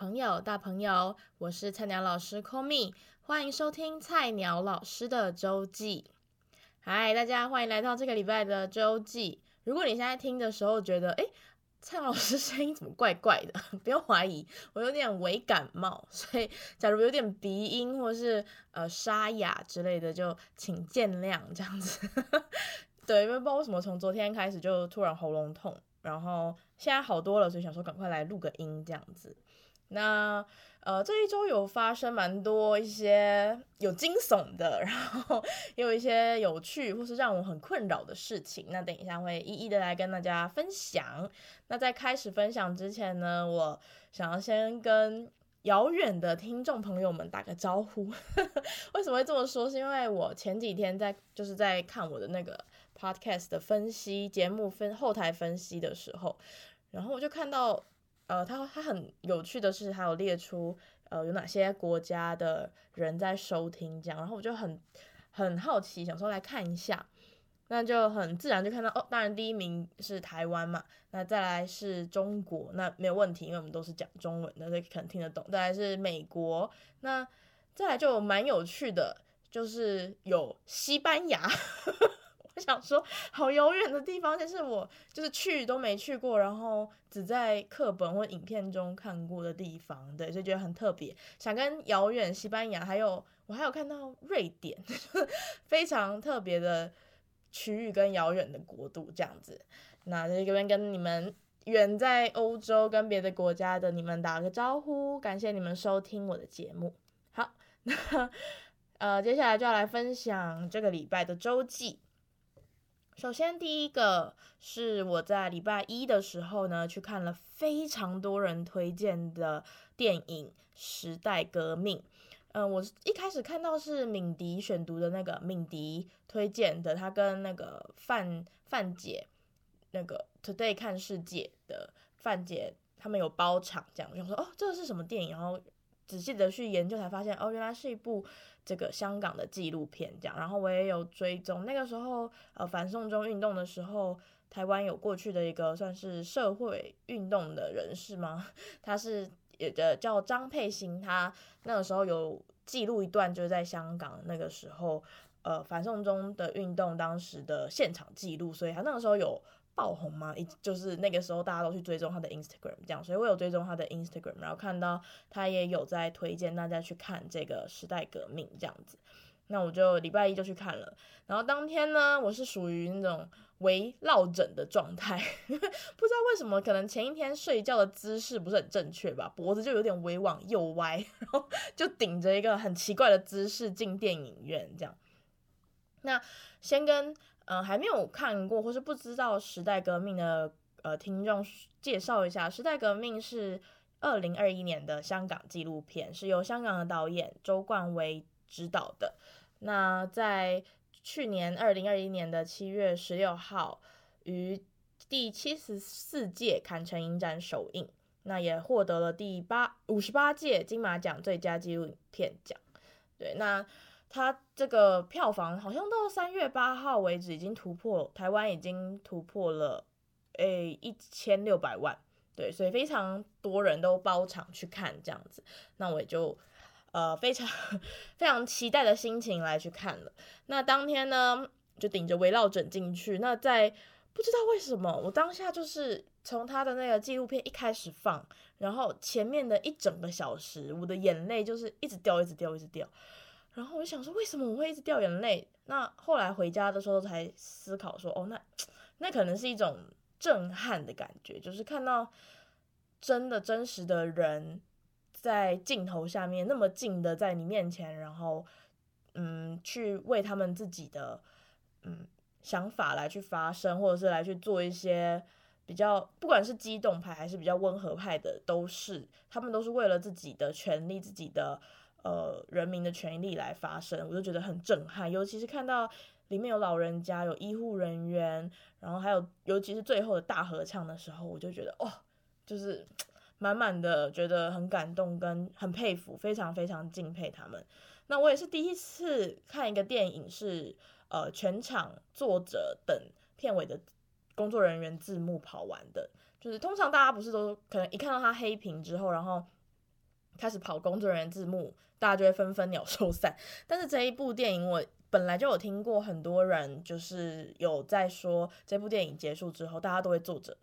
朋友、大朋友，我是菜鸟老师 Komi，欢迎收听菜鸟老师的周记。嗨，大家欢迎来到这个礼拜的周记。如果你现在听的时候觉得，诶，蔡老师声音怎么怪怪的？不用怀疑，我有点微感冒，所以假如有点鼻音或是呃沙哑之类的，就请见谅这样子。对，因为不知道为什么从昨天开始就突然喉咙痛。然后现在好多了，所以想说赶快来录个音这样子。那呃这一周有发生蛮多一些有惊悚的，然后也有一些有趣或是让我很困扰的事情。那等一下会一一的来跟大家分享。那在开始分享之前呢，我想要先跟遥远的听众朋友们打个招呼。为什么会这么说？是因为我前几天在就是在看我的那个。Podcast 的分析节目分后台分析的时候，然后我就看到，呃，他他很有趣的是，他有列出呃有哪些国家的人在收听这样，然后我就很很好奇，想说来看一下，那就很自然就看到哦，当然第一名是台湾嘛，那再来是中国，那没有问题，因为我们都是讲中文的，所以可能听得懂。再来是美国，那再来就蛮有趣的，就是有西班牙。想说，好遥远的地方，但是我就是去都没去过，然后只在课本或影片中看过的地方，对，所以觉得很特别。想跟遥远西班牙，还有我还有看到瑞典，非常特别的区域跟遥远的国度这样子。那在这边跟你们远在欧洲跟别的国家的你们打个招呼，感谢你们收听我的节目。好，那呃，接下来就要来分享这个礼拜的周记。首先，第一个是我在礼拜一的时候呢，去看了非常多人推荐的电影《时代革命》。嗯，我一开始看到是敏迪选读的那个敏迪推荐的，他跟那个范范姐，那个 Today 看世界的范姐，他们有包场这样，我就说哦，这个是什么电影？然后仔细的去研究，才发现哦，原来是一部。这个香港的纪录片这样，然后我也有追踪。那个时候，呃，反送中运动的时候，台湾有过去的一个算是社会运动的人士吗？他是也的叫张佩欣，他那个时候有记录一段，就是在香港那个时候，呃，反送中的运动当时的现场记录，所以他那个时候有。爆红吗？一就是那个时候大家都去追踪他的 Instagram，这样，所以我有追踪他的 Instagram，然后看到他也有在推荐大家去看这个时代革命这样子，那我就礼拜一就去看了，然后当天呢，我是属于那种微落枕的状态，不知道为什么，可能前一天睡觉的姿势不是很正确吧，脖子就有点微往右歪，然后就顶着一个很奇怪的姿势进电影院这样，那先跟。嗯、呃，还没有看过或是不知道《时代革命》的呃听众介绍一下，《时代革命》是二零二一年的香港纪录片，是由香港的导演周冠威执导的。那在去年二零二一年的七月十六号，于第七十四届坎城影展首映，那也获得了第八五十八届金马奖最佳纪录片奖。对，那。它这个票房好像到三月八号为止已经突破，台湾已经突破了诶一千六百万，对，所以非常多人都包场去看这样子，那我也就呃非常非常期待的心情来去看了。那当天呢就顶着围绕枕进去，那在不知道为什么我当下就是从他的那个纪录片一开始放，然后前面的一整个小时，我的眼泪就是一直掉，一直掉，一直掉。然后我就想说，为什么我会一直掉眼泪？那后来回家的时候才思考说，哦，那那可能是一种震撼的感觉，就是看到真的真实的人在镜头下面那么近的在你面前，然后嗯，去为他们自己的嗯想法来去发声，或者是来去做一些比较，不管是激动派还是比较温和派的，都是他们都是为了自己的权利、自己的。呃，人民的权利来发声，我就觉得很震撼。尤其是看到里面有老人家、有医护人员，然后还有，尤其是最后的大合唱的时候，我就觉得哦，就是 满满的觉得很感动跟很佩服，非常非常敬佩他们。那我也是第一次看一个电影是呃全场坐着等片尾的工作人员字幕跑完的，就是通常大家不是都可能一看到他黑屏之后，然后。开始跑工作人员字幕，大家就会纷纷鸟兽散。但是这一部电影，我本来就有听过很多人就是有在说，这部电影结束之后，大家都会坐着，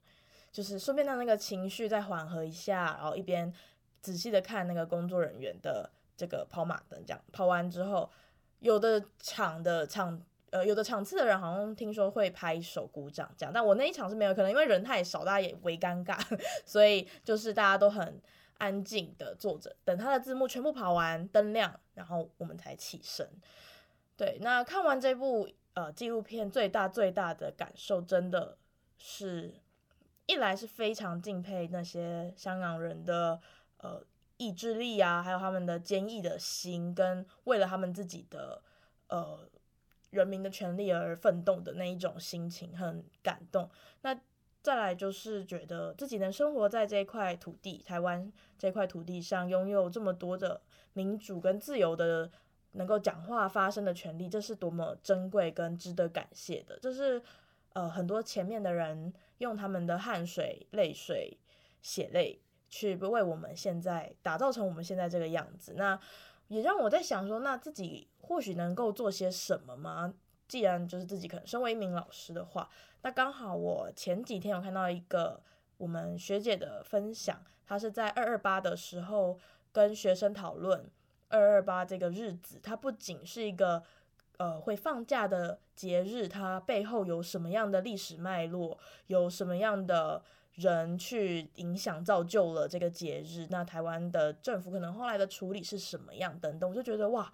就是顺便让那个情绪再缓和一下，然后一边仔细的看那个工作人员的这个跑马灯，这样跑完之后，有的场的场。呃，有的场次的人好像听说会拍手鼓掌这样，但我那一场是没有，可能因为人太少，大家也微尴尬，所以就是大家都很安静的坐着，等他的字幕全部跑完，灯亮，然后我们才起身。对，那看完这部呃纪录片，最大最大的感受真的是，一来是非常敬佩那些香港人的呃意志力啊，还有他们的坚毅的心，跟为了他们自己的呃。人民的权利而奋斗的那一种心情很感动。那再来就是觉得自己能生活在这一块土地，台湾这块土地上，拥有这么多的民主跟自由的，能够讲话发声的权利，这是多么珍贵跟值得感谢的。这是呃很多前面的人用他们的汗水、泪水、血泪去为我们现在打造成我们现在这个样子。那也让我在想说，那自己或许能够做些什么吗？既然就是自己可能身为一名老师的话，那刚好我前几天有看到一个我们学姐的分享，她是在二二八的时候跟学生讨论二二八这个日子，它不仅是一个呃会放假的节日，它背后有什么样的历史脉络，有什么样的。人去影响造就了这个节日，那台湾的政府可能后来的处理是什么样等等，我就觉得哇，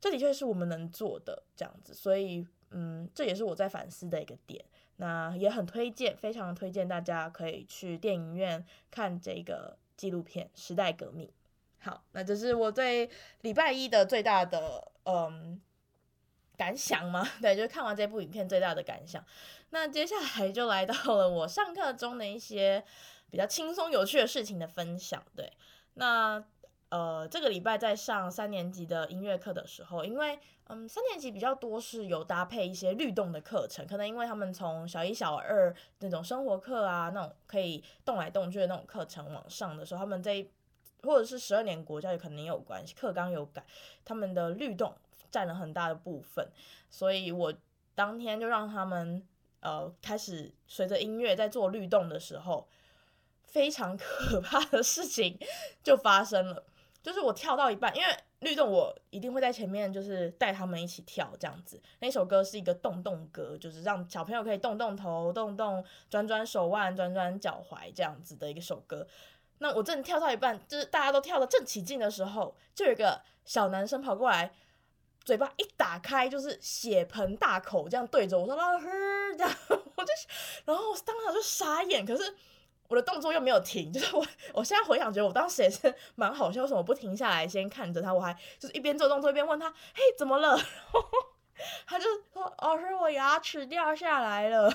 这的确是我们能做的这样子，所以嗯，这也是我在反思的一个点。那也很推荐，非常推荐大家可以去电影院看这个纪录片《时代革命》。好，那这是我对礼拜一的最大的嗯。感想吗？对，就是看完这部影片最大的感想。那接下来就来到了我上课中的一些比较轻松有趣的事情的分享。对，那呃，这个礼拜在上三年级的音乐课的时候，因为嗯，三年级比较多是有搭配一些律动的课程，可能因为他们从小一、小二那种生活课啊，那种可以动来动去的那种课程往上的时候，他们这或者是十二年国教也可能也有关系，课纲有改，他们的律动。占了很大的部分，所以我当天就让他们呃开始随着音乐在做律动的时候，非常 可怕的事情就发生了。就是我跳到一半，因为律动我一定会在前面，就是带他们一起跳这样子。那首歌是一个动动歌，就是让小朋友可以动动头、动动、转转手腕、转转脚踝这样子的一首歌。那我正跳到一半，就是大家都跳得正起劲的时候，就有一个小男生跑过来。嘴巴一打开就是血盆大口，这样对着我说：“老师，这样 我就，然后我当场就傻眼。可是我的动作又没有停，就是我，我现在回想觉得我当时也是 蛮好笑，为什么不停下来先看着他？我还就是一边做动作一边问他：嘿，怎么了？然后他就说：老师，我牙齿掉下来了。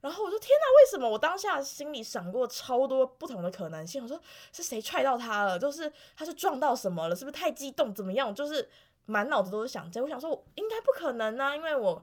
然后我说：天哪，为什么？我当下心里闪过超多不同的可能性。我说是谁踹到他了？就是他是撞到什么了？是不是太激动？怎么样？就是。满脑子都是想这，我想说，应该不可能啊，因为我，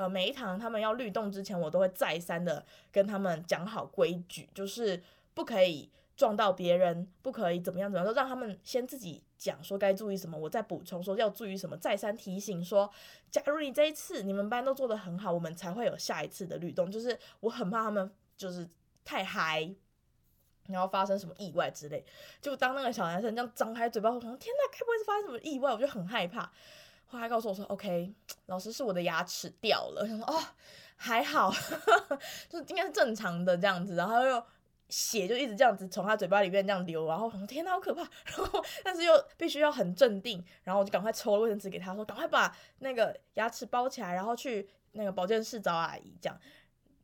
呃，每一堂他们要律动之前，我都会再三的跟他们讲好规矩，就是不可以撞到别人，不可以怎么样怎么样，都让他们先自己讲说该注意什么，我再补充说要注意什么，再三提醒说，假如你这一次你们班都做得很好，我们才会有下一次的律动，就是我很怕他们就是太嗨。然后发生什么意外之类，就当那个小男生这样张开嘴巴，我说：“天哪，该不会是发生什么意外？”我就很害怕。后来告诉我说：“OK，老师是我的牙齿掉了。”我说：“哦，还好，就是应该是正常的这样子。”然后又血就一直这样子从他嘴巴里面这样流，然后我说：“天哪，好可怕！” 然后但是又必须要很镇定，然后我就赶快抽了卫生纸给他说：“赶快把那个牙齿包起来，然后去那个保健室找阿姨。”这样。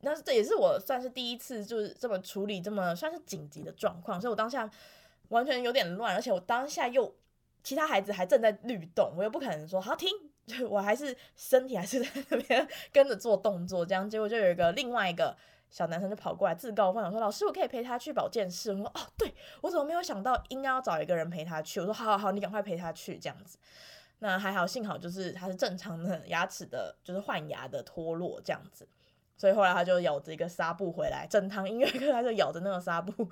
那这也是我算是第一次，就是这么处理这么算是紧急的状况，所以我当下完全有点乱，而且我当下又其他孩子还正在律动，我又不可能说好停，就 我还是身体还是在那边跟着做动作，这样结果就有一个另外一个小男生就跑过来自告奋勇说：“老师，我可以陪他去保健室。”我说：“哦，对，我怎么没有想到应该要找一个人陪他去？”我说：“好好好，你赶快陪他去。”这样子，那还好，幸好就是他是正常的牙齿的，就是换牙的脱落这样子。所以后来他就咬着一个纱布回来，整堂音乐课他就咬着那个纱布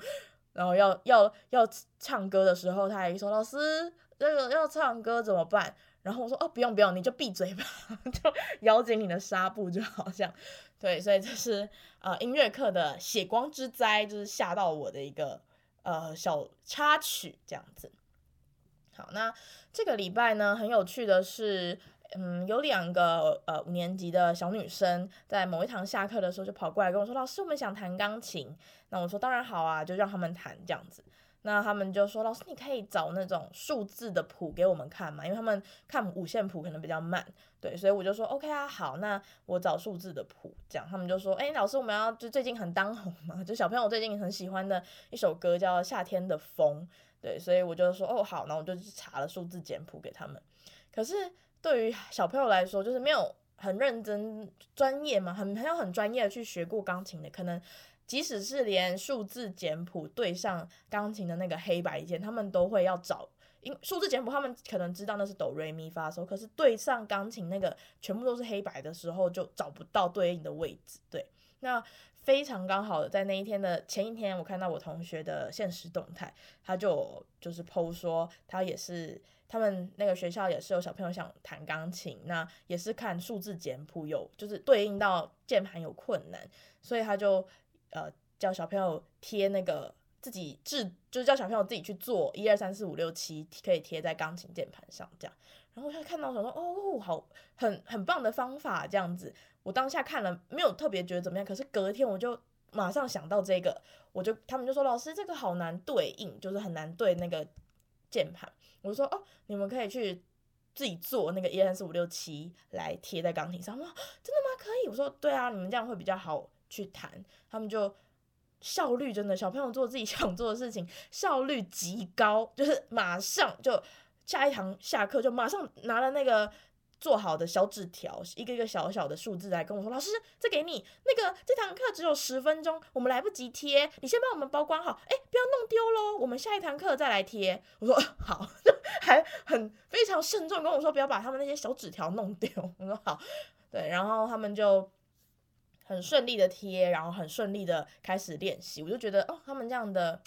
然后要要要唱歌的时候，他还说：“老师，这个要唱歌怎么办？”然后我说：“哦，不用不用，你就闭嘴吧，就咬紧你的纱布，就好像对。”所以这是呃音乐课的血光之灾，就是吓到我的一个呃小插曲这样子。好，那这个礼拜呢，很有趣的是，嗯，有两个呃五年级的小女生在某一堂下课的时候就跑过来跟我说：“老师，我们想弹钢琴。”那我说：“当然好啊，就让他们弹这样子。”那他们就说：“老师，你可以找那种数字的谱给我们看嘛？因为他们看五线谱可能比较慢，对，所以我就说：‘OK 啊，好，那我找数字的谱。’这样他们就说：‘哎，老师，我们要就最近很当红嘛，就小朋友最近很喜欢的一首歌叫《夏天的风》。’对，所以我就说：‘哦，好，那我就去查了数字简谱给他们。’可是对于小朋友来说，就是没有很认真专业嘛，很很有很专业的去学过钢琴的，可能。”即使是连数字简谱对上钢琴的那个黑白键，他们都会要找，因数字简谱他们可能知道那是哆瑞咪发嗦，可是对上钢琴那个全部都是黑白的时候，就找不到对应的位置。对，那非常刚好的在那一天的前一天，我看到我同学的现实动态，他就就是 po 说他也是他们那个学校也是有小朋友想弹钢琴，那也是看数字简谱有就是对应到键盘有困难，所以他就。呃，叫小朋友贴那个自己制，就是叫小朋友自己去做一二三四五六七，可以贴在钢琴键盘上这样。然后他看到我说，哦，好，很很棒的方法这样子。我当下看了没有特别觉得怎么样，可是隔天我就马上想到这个，我就他们就说老师这个好难对应，就是很难对那个键盘。我说哦，你们可以去自己做那个一二三四五六七来贴在钢琴上。说真的吗？可以？我说对啊，你们这样会比较好。去谈，他们就效率真的，小朋友做自己 想做的事情，效率极高，就是马上就下一堂下课就马上拿了那个做好的小纸条，一个一个小小的数字来跟我说：“老师，这给你，那个这堂课只有十分钟，我们来不及贴，你先帮我们保管好，哎，不要弄丢喽，我们下一堂课再来贴。”我说：“ 好。”还很非常慎重跟我说：“不要把他们那些小纸条弄丢。”我说：“好。”对，然后他们就。很顺利的贴，然后很顺利的开始练习，我就觉得哦，他们这样的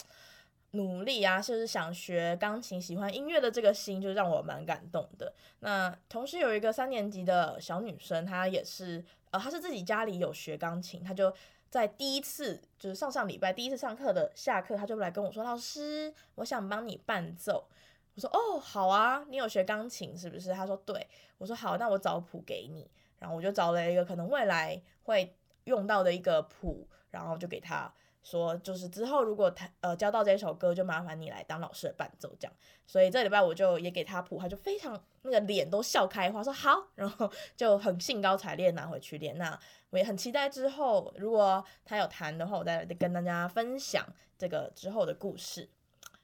努力啊，就是想学钢琴、喜欢音乐的这个心，就让我蛮感动的。那同时有一个三年级的小女生，她也是，呃，她是自己家里有学钢琴，她就在第一次，就是上上礼拜第一次上课的下课，她就来跟我说：“老师，我想帮你伴奏。”我说：“哦，好啊，你有学钢琴是不是？”她说：“对。”我说：“好，那我找谱给你。”然后我就找了一个可能未来会。用到的一个谱，然后就给他说，就是之后如果他呃教到这首歌，就麻烦你来当老师的伴奏这样。所以这礼拜我就也给他谱，他就非常那个脸都笑开花，说好，然后就很兴高采烈拿回去练。那我也很期待之后如果他有弹的话，我再跟大家分享这个之后的故事。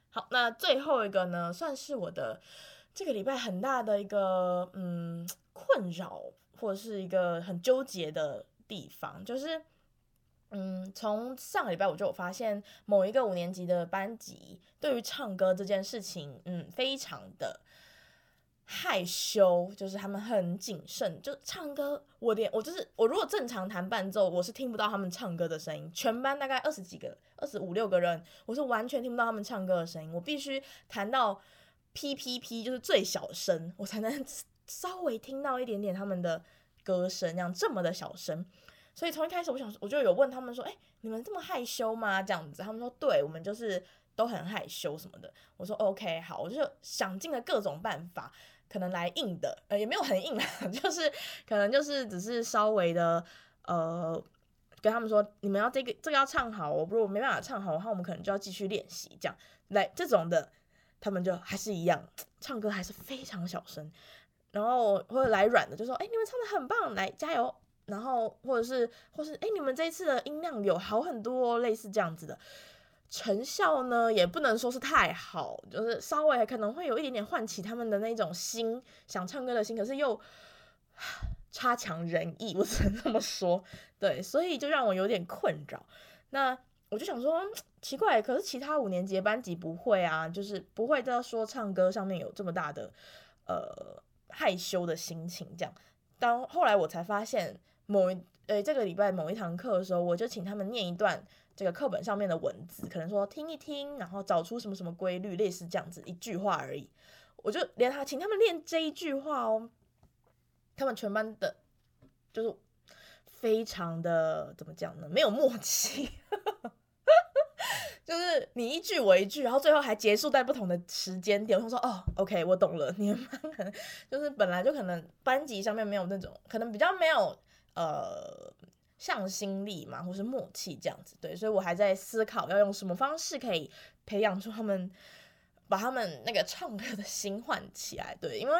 好，那最后一个呢，算是我的这个礼拜很大的一个嗯困扰，或者是一个很纠结的。地方就是，嗯，从上个礼拜我就有发现某一个五年级的班级对于唱歌这件事情，嗯，非常的害羞，就是他们很谨慎，就唱歌，我连我就是我如果正常弹伴奏，我是听不到他们唱歌的声音。全班大概二十几个、二十五六个人，我是完全听不到他们唱歌的声音。我必须弹到 P P P，就是最小声，我才能 稍微听到一点点他们的。歌声这样这么的小声，所以从一开始我想我就有问他们说，哎，你们这么害羞吗？这样子，他们说对，我们就是都很害羞什么的。我说 OK，好，我就想尽了各种办法，可能来硬的，呃，也没有很硬啊，就是可能就是只是稍微的，呃，跟他们说，你们要这个这个要唱好，我不如果没办法唱好的话，我们可能就要继续练习，这样来这种的，他们就还是一样，唱歌还是非常小声。然后或者来软的，就说：“哎，你们唱得很棒，来加油。”然后或者是，或是，哎，你们这一次的音量有好很多，类似这样子的成效呢，也不能说是太好，就是稍微可能会有一点点唤起他们的那种心，想唱歌的心，可是又 差强人意，我只能这么说。对，所以就让我有点困扰。那我就想说，奇怪，可是其他五年级班级不会啊，就是不会在说唱歌上面有这么大的呃。害羞的心情，这样。当后来我才发现，某一呃、这个礼拜某一堂课的时候，我就请他们念一段这个课本上面的文字，可能说听一听，然后找出什么什么规律，类似这样子一句话而已。我就连他请他们练这一句话哦，他们全班的，就是非常的怎么讲呢？没有默契。就是你一句我一句，然后最后还结束在不同的时间点。我说哦，OK，我懂了。你们班可能就是本来就可能班级上面没有那种，可能比较没有呃向心力嘛，或是默契这样子。对，所以我还在思考要用什么方式可以培养出他们，把他们那个唱歌的心唤起来。对，因为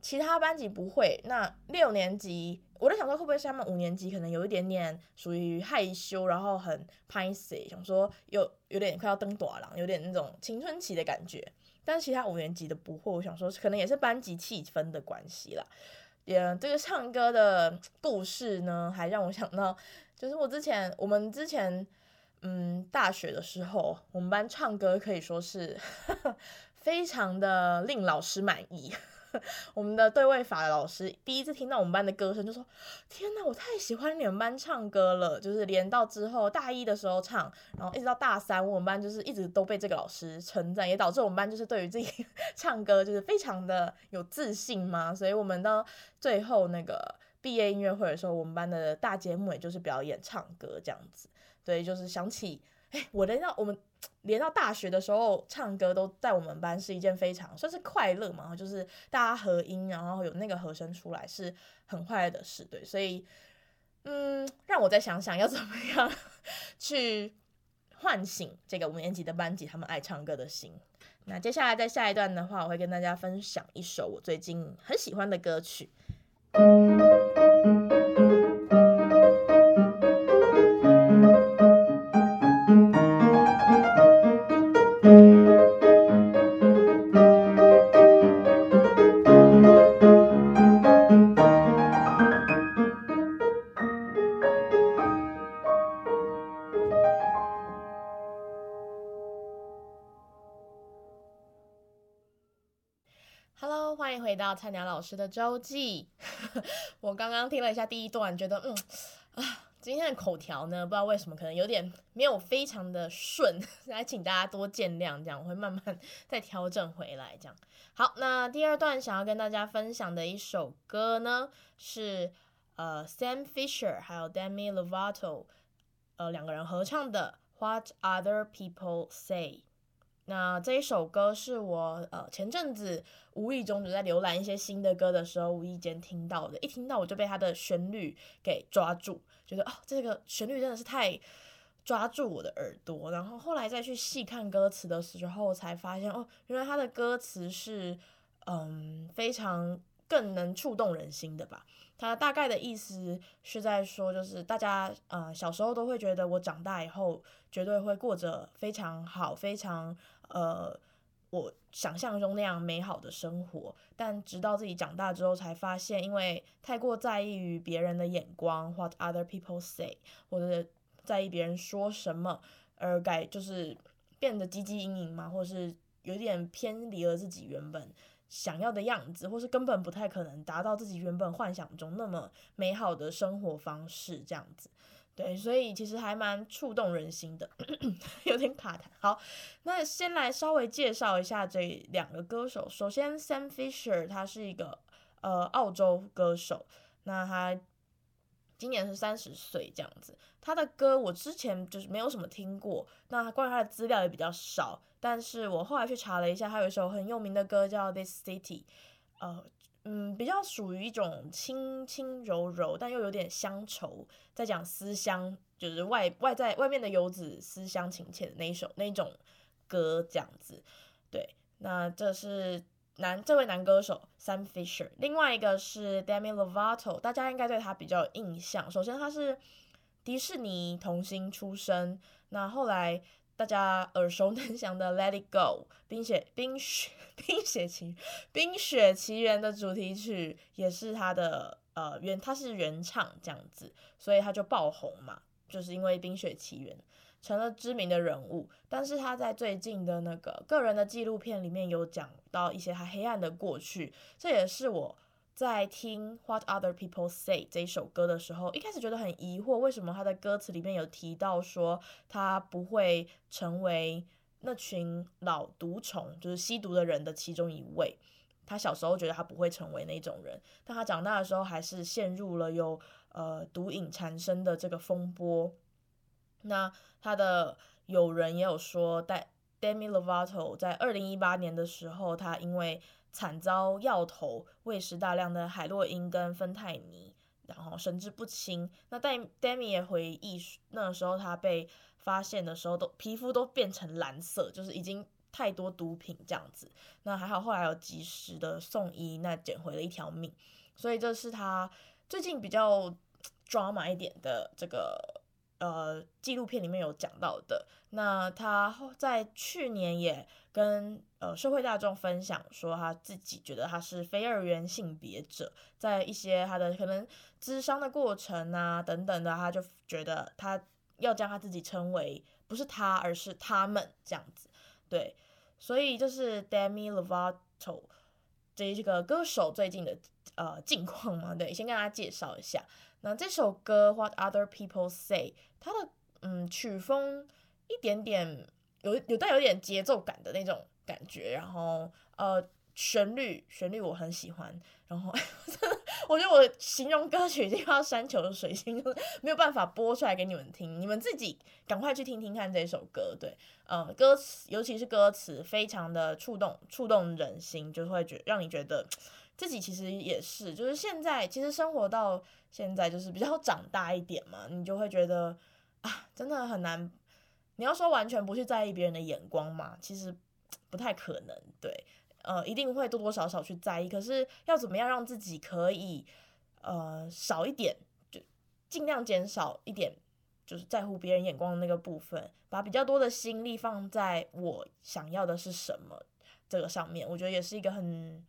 其他班级不会。那六年级。我在想说，会不会是他们五年级可能有一点点属于害羞，然后很拍谢，想说有有点快要登大人，有点那种青春期的感觉。但是其他五年级的不会，我想说可能也是班级气氛的关系啦。也这个唱歌的故事呢，还让我想到，就是我之前我们之前嗯大学的时候，我们班唱歌可以说是呵 呵非常的令老师满意。我们的对位法老师第一次听到我们班的歌声，就说：“天哪，我太喜欢你们班唱歌了！”就是连到之后大一的时候唱，然后一直到大三，我们班就是一直都被这个老师称赞，也导致我们班就是对于自己 唱歌就是非常的有自信嘛。所以我们到最后那个毕业音乐会的时候，我们班的大节目也就是表演唱歌这样子。对，就是想起。哎，我连到我们连到大学的时候，唱歌都在我们班是一件非常算是快乐嘛，就是大家合音，然后有那个和声出来，是很快乐的事。对，所以嗯，让我再想想要怎么样 去唤醒这个五年级的班级他们爱唱歌的心。那接下来在下一段的话，我会跟大家分享一首我最近很喜欢的歌曲。到菜鸟老师的周记。我刚刚听了一下第一段，觉得嗯啊，今天的口条呢，不知道为什么可能有点没有非常的顺，来请大家多见谅。这样我会慢慢 再调整回来。这样好，那第二段想要跟大家分享的一首歌呢，是呃 Sam Fisher 还有 Demi Lovato 呃两个人合唱的 What Other People Say。那这一首歌是我呃前阵子无意中就在浏览一些新的歌的时候无意间听到的，一听到我就被它的旋律给抓住，觉得哦这个旋律真的是太抓住我的耳朵。然后后来再去细看歌词的时候，才发现哦，原来它的歌词是嗯非常更能触动人心的吧。它大概的意思是在说，就是大家呃小时候都会觉得我长大以后绝对会过着非常好、非常呃我想象中那样美好的生活，但直到自己长大之后才发现，因为太过在意于别人的眼光，what other people say，或者在意别人说什么而改，就是变得积极阴影嘛，或是有点偏离了自己原本。想要的样子，或是根本不太可能达到自己原本幻想中那么美好的生活方式，这样子，对，所以其实还蛮触动人心的，有点卡痰。好，那先来稍微介绍一下这两个歌手。首先，Sam Fisher，他是一个呃澳洲歌手，那他今年是三十岁这样子。他的歌我之前就是没有什么听过，那关于他的资料也比较少。但是我后来去查了一下，他有一首很有名的歌叫《This City》，呃，嗯，比较属于一种轻轻柔柔，但又有点乡愁，在讲思乡，就是外外在外面的游子思乡情切的那一首那一种歌这样子。对，那这是男这位男歌手 Sam Fisher，另外一个是 Demi Lovato，大家应该对他比较有印象。首先他是迪士尼童星出身，那后来。大家耳熟能详的《Let It Go》冰雪冰雪 冰雪奇冰雪奇缘的主题曲也是他的呃原，他是原唱这样子，所以他就爆红嘛，就是因为冰雪奇缘成了知名的人物。但是他在最近的那个个人的纪录片里面有讲到一些他黑暗的过去，这也是我在听《What Other People Say》这一首歌的时候，一开始觉得很疑惑，为什么他的歌词里面有提到说他不会成为那群老毒虫，就是吸毒的人的其中一位。他小时候觉得他不会成为那种人，但他长大的时候还是陷入了有呃毒瘾缠身的这个风波。那他的友人也有说，在 Demi Lovato 在二零一八年的时候，他因为惨遭药头喂食大量的海洛因跟芬太尼，然后神志不清。那戴 Demi 也回忆，那个时候他被发现的时候，都皮肤都变成蓝色，就是已经。太多毒品这样子，那还好，后来有及时的送医，那捡回了一条命。所以这是他最近比较 drama 一点的这个呃纪录片里面有讲到的。那他在去年也跟呃社会大众分享说，他自己觉得他是非二元性别者，在一些他的可能智商的过程啊等等的，他就觉得他要将他自己称为不是他，而是他们这样子。对，所以就是 Demi Lovato 这个歌手最近的呃近况嘛，对，先跟大家介绍一下。那这首歌 What Other People Say，它的嗯曲风一点点有有带有点节奏感的那种感觉，然后呃。旋律，旋律我很喜欢。然后，我觉得我形容歌曲已经要山穷水尽，就是没有办法播出来给你们听。你们自己赶快去听听看这首歌。对，呃，歌词尤其是歌词，非常的触动，触动人心，就会觉让你觉得自己其实也是，就是现在其实生活到现在，就是比较长大一点嘛，你就会觉得啊，真的很难。你要说完全不去在意别人的眼光嘛，其实不太可能。对。呃，一定会多多少少去在意，可是要怎么样让自己可以呃少一点，就尽量减少一点，就是在乎别人眼光的那个部分，把比较多的心力放在我想要的是什么这个上面，我觉得也是一个很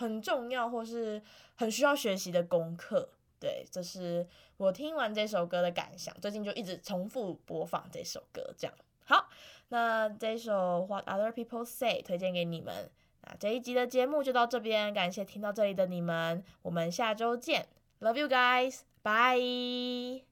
很重要或是很需要学习的功课。对，这是我听完这首歌的感想，最近就一直重复播放这首歌，这样。好，那这首 What Other People Say 推荐给你们。那这一集的节目就到这边，感谢听到这里的你们，我们下周见，Love you guys，bye。